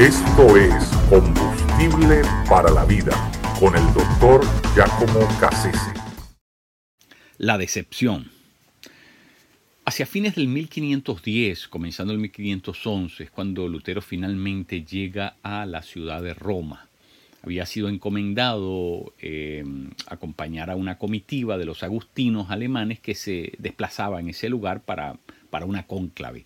Esto es Combustible para la Vida con el doctor Giacomo Cassese. La decepción. Hacia fines del 1510, comenzando el 1511, es cuando Lutero finalmente llega a la ciudad de Roma. Había sido encomendado eh, acompañar a una comitiva de los agustinos alemanes que se desplazaba en ese lugar para, para una cónclave.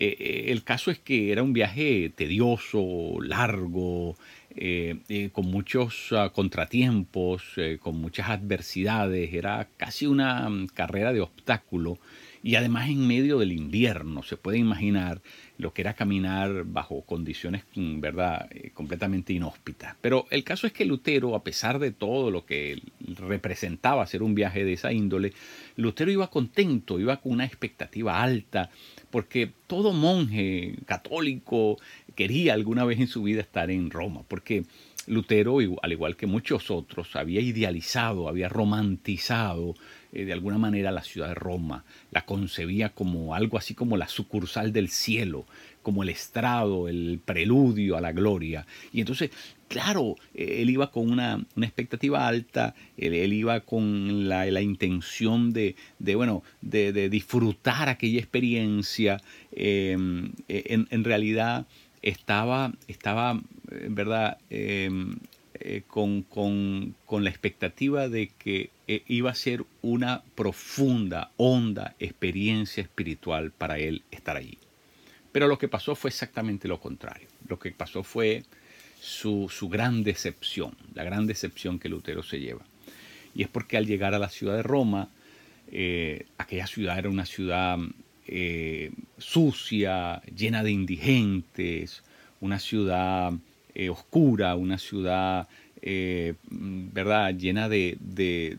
Eh, eh, el caso es que era un viaje tedioso, largo, eh, con muchos ah, contratiempos, con muchas adversidades, era casi una mm, carrera de obstáculo y además en medio del invierno, se puede imaginar lo que era caminar bajo condiciones, mm, ¿verdad?, completamente inhóspitas. Pero el caso es que Lutero, a pesar de todo lo que representaba hacer un viaje de esa índole, Lutero iba contento, iba con una expectativa alta, porque todo monje católico quería alguna vez en su vida estar en Roma, porque Lutero, al igual que muchos otros, había idealizado, había romantizado eh, de alguna manera la ciudad de Roma, la concebía como algo así como la sucursal del cielo, como el estrado, el preludio a la gloria. Y entonces claro, él iba con una, expectativa alta, él, iba con la, intención de, bueno, de, disfrutar aquella experiencia. Em, e, en, realidad estaba, estaba en verdad, em, eh, con, con, la expectativa de que eh, iba a ser una profunda, honda experiencia espiritual para él estar allí. Pero lo que pasó fue exactamente lo contrario. Lo que pasó fue su, gran decepción, la gran decepción que Lutero se lleva. Y es porque al llegar a la ciudad de Roma, eh, aquella ciudad era una ciudad sucia, llena de indigentes, una ciudad eh, oscura, una ciudad, ¿verdad?, llena de, de,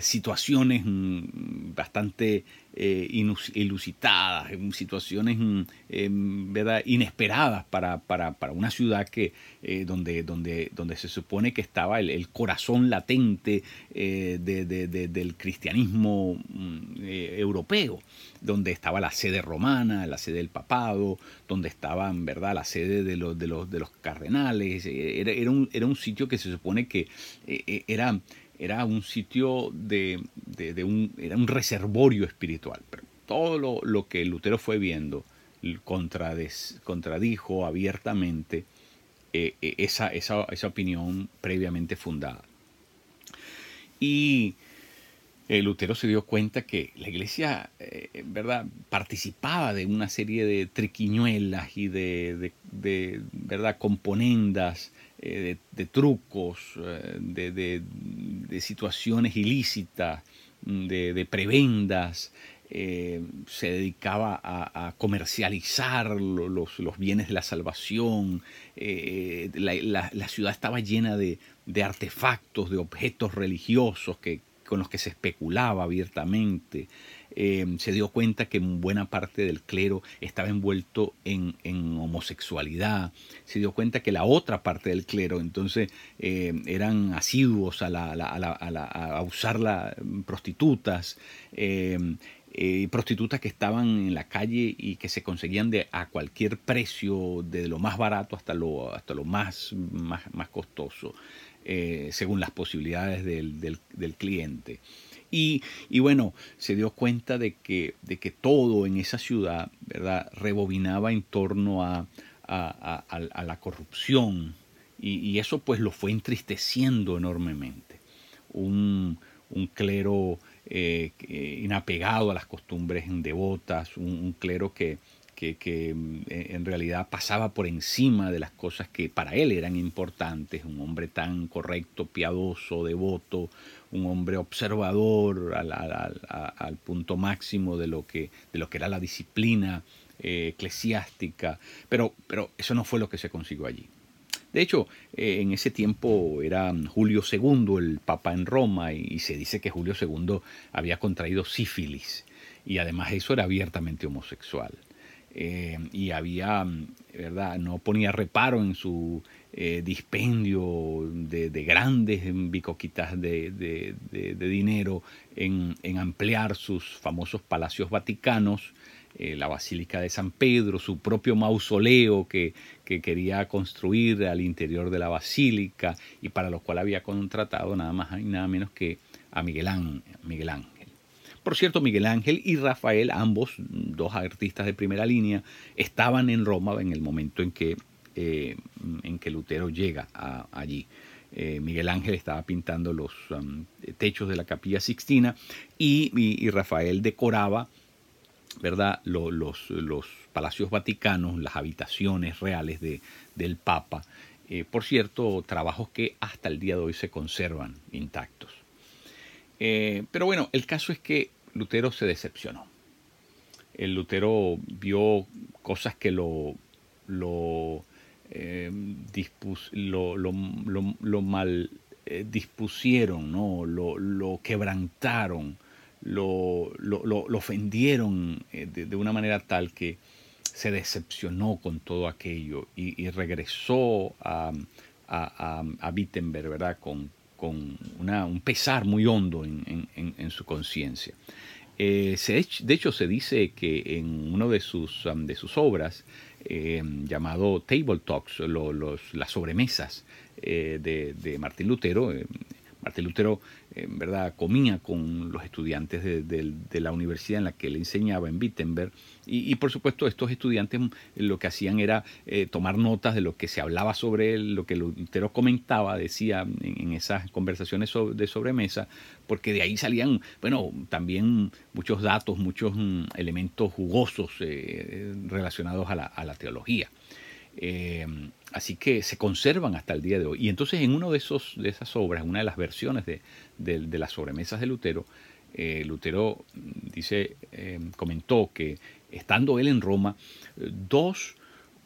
situaciones mm, bastante eh, ilusitadas, situaciones mm, em, inesperadas para, una ciudad que, eh, donde, donde, donde se supone que estaba el, corazón latente eh, del cristianismo mm, europeo, donde estaba la sede romana, la sede del papado, donde estaba ¿verdad? la sede de los, de los, de los cardenales. Era, era, un, era un sitio que se supone que era era un sitio de, un, era un reservorio espiritual. Pero todo lo, que Lutero fue viendo contradijo abiertamente eh, eh, esa, esa, opinión previamente fundada. Y eh, Lutero se dio cuenta que la iglesia, ¿verdad?, participaba de una serie de triquiñuelas y de, de ¿verdad?, componendas eh, de, trucos, eh, de, situaciones ilícitas, de, prebendas, eh, se dedicaba a, comercializar los, bienes de la salvación, la, ciudad estaba llena de, artefactos, de objetos religiosos que, con los que se especulaba abiertamente. Em, se dio cuenta que buena parte del clero estaba envuelto en, homosexualidad, se dio cuenta que la otra parte del clero entonces em, eran asiduos a, a, usar la, prostitutas, em, eh, prostitutas que estaban en la calle y que se conseguían de, a cualquier precio, de lo más barato hasta lo, hasta lo más, más, costoso, eh, según las posibilidades del, del cliente. Y, bueno, se dio cuenta de que, de que todo en esa ciudad ¿verdad? rebobinaba en torno a, la corrupción y, eso pues lo fue entristeciendo enormemente. Un, clero eh, inapegado a las costumbres devotas, un, clero que, que, en realidad pasaba por encima de las cosas que para él eran importantes, un hombre tan correcto, piadoso, devoto, un hombre observador al, punto máximo de lo, que, de lo que era la disciplina eh, eclesiástica, pero, pero eso no fue lo que se consiguió allí. De hecho, eh, en ese tiempo era Julio II el papa en Roma y, se dice que Julio II había contraído sífilis y además eso era abiertamente homosexual. Eh, y había, ¿verdad? No ponía reparo en su eh, dispendio de, grandes bicoquitas de, dinero en, ampliar sus famosos palacios vaticanos la Basílica de San Pedro, su propio mausoleo que, que, quería construir al interior de la basílica y para lo cual había contratado nada más y nada menos que a Miguel Ángel. Por cierto, Miguel Ángel y Rafael, ambos dos artistas de primera línea, estaban en Roma en el momento en que, eh, en que Lutero llega allí. Eh, Miguel Ángel estaba pintando los um, techos de la capilla Sixtina y, Rafael decoraba ¿verdad? Los, los, palacios vaticanos, las habitaciones reales de, del Papa. Eh, por cierto, trabajos que hasta el día de hoy se conservan intactos. pero bueno, el caso es que Lutero se decepcionó. El Lutero vio cosas que lo, lo, eh, lo, mal eh, dispusieron, ¿no? lo, quebrantaron, lo, ofendieron eh, de, una manera tal que se decepcionó con todo aquello y, regresó a, a, Wittenberg ¿verdad? Con, con un pesar muy hondo en su conciencia. Eh, de hecho, se dice que en una de sus, um, de sus obras, eh, llamado Table Talks, las sobremesas eh, de, de, Martín Lutero, Martín Lutero en verdad comía con los estudiantes de, la universidad en la que él enseñaba en Wittenberg y, por supuesto estos estudiantes lo que hacían era eh, tomar notas de lo que se hablaba sobre él, lo que Lutero comentaba, decía en, esas conversaciones de sobremesa, porque de ahí salían, bueno, también muchos datos, muchos mm, elementos jugosos eh, relacionados a la, teología. Eh, así que se conservan hasta el día de hoy. Y entonces en una de, esos, de esas obras, una de las versiones de, las sobremesas de Lutero, eh, Lutero dice, eh, comentó que estando él en Roma, dos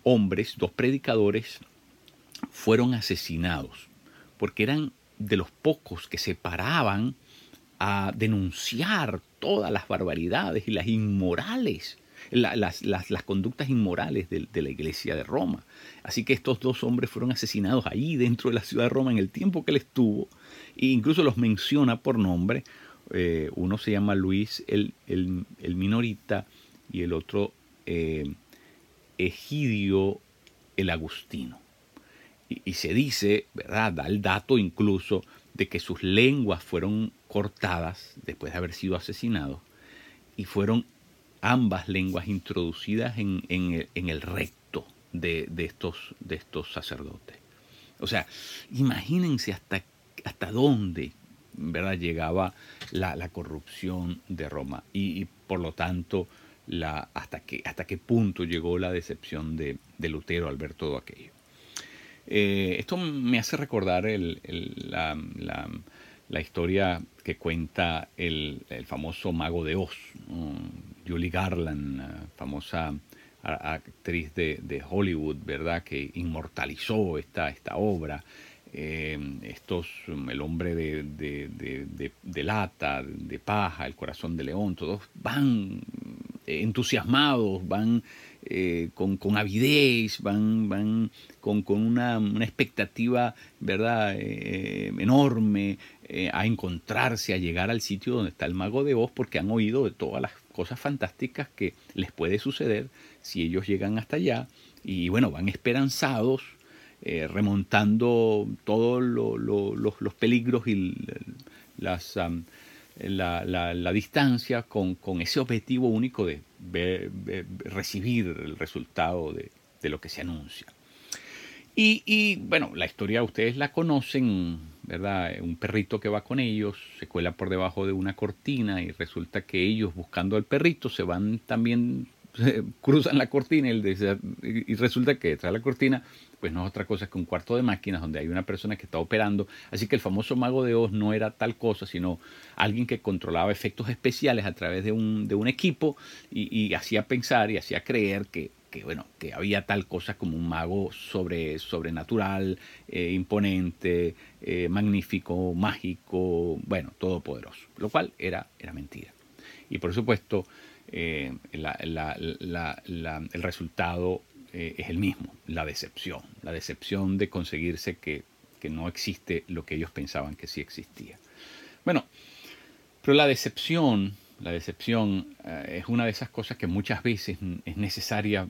hombres, dos predicadores, fueron asesinados, porque eran de los pocos que se paraban a denunciar todas las barbaridades y las inmorales las, conductas inmorales de, la iglesia de Roma. Así que estos dos hombres fueron asesinados ahí dentro de la ciudad de Roma en el tiempo que él estuvo, e incluso los menciona por nombre. Eh, uno se llama Luis el, el, Minorita y el otro eh, Egidio el Agustino. Y, y, se dice, ¿verdad? Da el dato incluso de que sus lenguas fueron cortadas después de haber sido asesinados y fueron ambas lenguas introducidas en, el, recto de, estos, sacerdotes. O sea, imagínense hasta, dónde llegaba la, corrupción de Roma y, por lo tanto hasta, qué, punto llegó la decepción de, Lutero al ver todo aquello. Eh, esto me hace recordar la historia que cuenta el, famoso mago de Oz, Julie Garland, famosa actriz de, Hollywood, ¿verdad? Que inmortalizó esta, esta obra. Eh, estos, el hombre de, de, lata, de paja, el corazón de león, todos van entusiasmados, van eh, con, con, avidez, van, van con, con una, una, expectativa ¿verdad? Eh, enorme eh, a encontrarse, a llegar al sitio donde está el mago de Oz, porque han oído de todas las cosas fantásticas que les puede suceder si ellos llegan hasta allá. Y bueno, van esperanzados, remontando todos los peligros y las la, distancia con, ese objetivo único de recibir el resultado de, lo que se anuncia. Y, bueno, la historia ustedes la conocen, ¿verdad? Un perrito que va con ellos, se cuela por debajo de una cortina y resulta que ellos buscando al perrito se van también, cruzan la cortina y, y resulta que detrás de la cortina pues no es otra cosa que un cuarto de máquinas donde hay una persona que está operando. Así que el famoso mago de Oz no era tal cosa, sino alguien que controlaba efectos especiales a través de un, de un equipo y, hacía pensar y hacía creer que, bueno, que había tal cosa como un mago sobre, sobrenatural, eh, imponente, eh, magnífico, mágico, bueno, todopoderoso, lo cual era, era mentira. Y por supuesto, eh, el resultado es el mismo, la decepción, la decepción de conseguirse que, no existe lo que ellos pensaban que sí existía. Bueno, pero la decepción, La decepción eh, es una de esas cosas que muchas veces es necesaria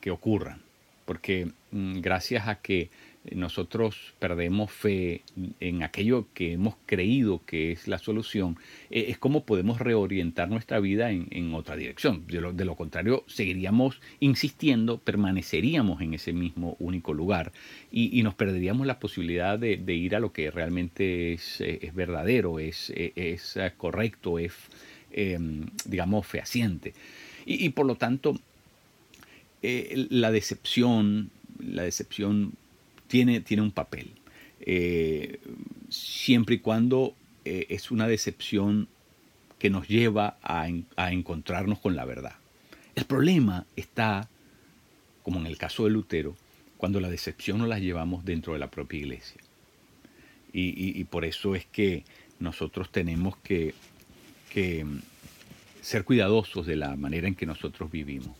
que ocurran, porque mm, gracias a que nosotros perdemos fe en aquello que hemos creído que es la solución, eh, es como podemos reorientar nuestra vida en, otra dirección. De lo, contrario, seguiríamos insistiendo, permaneceríamos en ese mismo único lugar y, nos perderíamos la posibilidad de, ir a lo que realmente es, eh, verdadero, es, es, correcto, es, em, digamos, fehaciente. Y, por lo tanto, eh, la decepción, la decepción tiene, tiene un papel. Eh, siempre y cuando eh, es una decepción que nos lleva a, encontrarnos con la verdad. El problema está, como en el caso de Lutero, cuando la decepción nos la llevamos dentro de la propia iglesia. Y, por eso es que nosotros tenemos que, que, ser cuidadosos de la manera en que nosotros vivimos.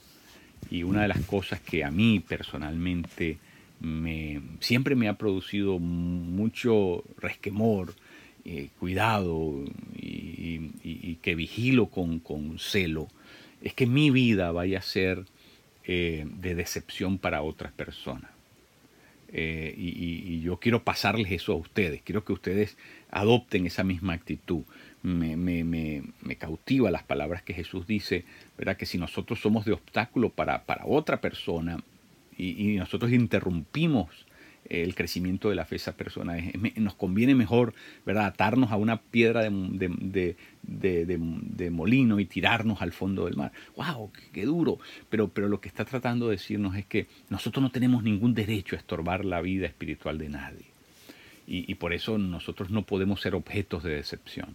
Y una de las cosas que a mí personalmente me, siempre me ha producido mucho resquemor, eh, cuidado y, que vigilo con, celo, es que mi vida vaya a ser eh, de decepción para otras personas. Eh, y, yo quiero pasarles eso a ustedes, quiero que ustedes adopten esa misma actitud. Me, me, me, cautiva las palabras que Jesús dice, ¿verdad? que si nosotros somos de obstáculo para, otra persona, y, nosotros interrumpimos el crecimiento de la fe esa persona. Nos conviene mejor ¿verdad? atarnos a una piedra de, de, molino y tirarnos al fondo del mar. ¡Wow! ¡Qué, duro! Pero, pero lo que está tratando de decirnos es que nosotros no tenemos ningún derecho a estorbar la vida espiritual de nadie. Y, por eso nosotros no podemos ser objetos de decepción.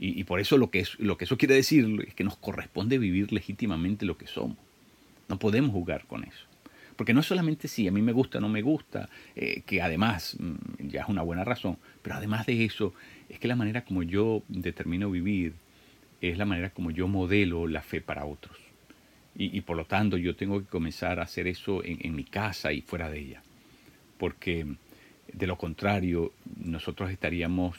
Y, por eso lo que, es, lo que eso quiere decir es que nos corresponde vivir legítimamente lo que somos. No podemos jugar con eso. Porque no es solamente si a mí me gusta o no me gusta, eh, que además mm, ya es una buena razón, pero además de eso, es que la manera como yo determino vivir es la manera como yo modelo la fe para otros. Y, por lo tanto yo tengo que comenzar a hacer eso en, mi casa y fuera de ella. Porque de lo contrario, nosotros estaríamos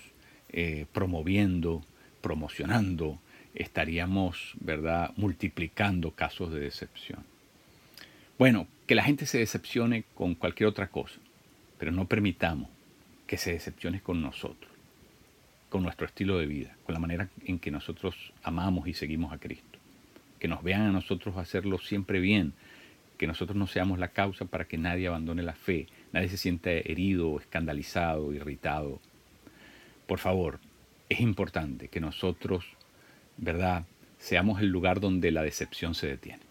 eh, promoviendo, promocionando, estaríamos, ¿verdad?, multiplicando casos de decepción. Bueno, que la gente se decepcione con cualquier otra cosa, pero no permitamos que se decepcione con nosotros, con nuestro estilo de vida, con la manera en que nosotros amamos y seguimos a Cristo. Que nos vean a nosotros hacerlo siempre bien, que nosotros no seamos la causa para que nadie abandone la fe, nadie se sienta herido, escandalizado, irritado. Por favor, es importante que nosotros, ¿verdad?, seamos el lugar donde la decepción se detiene.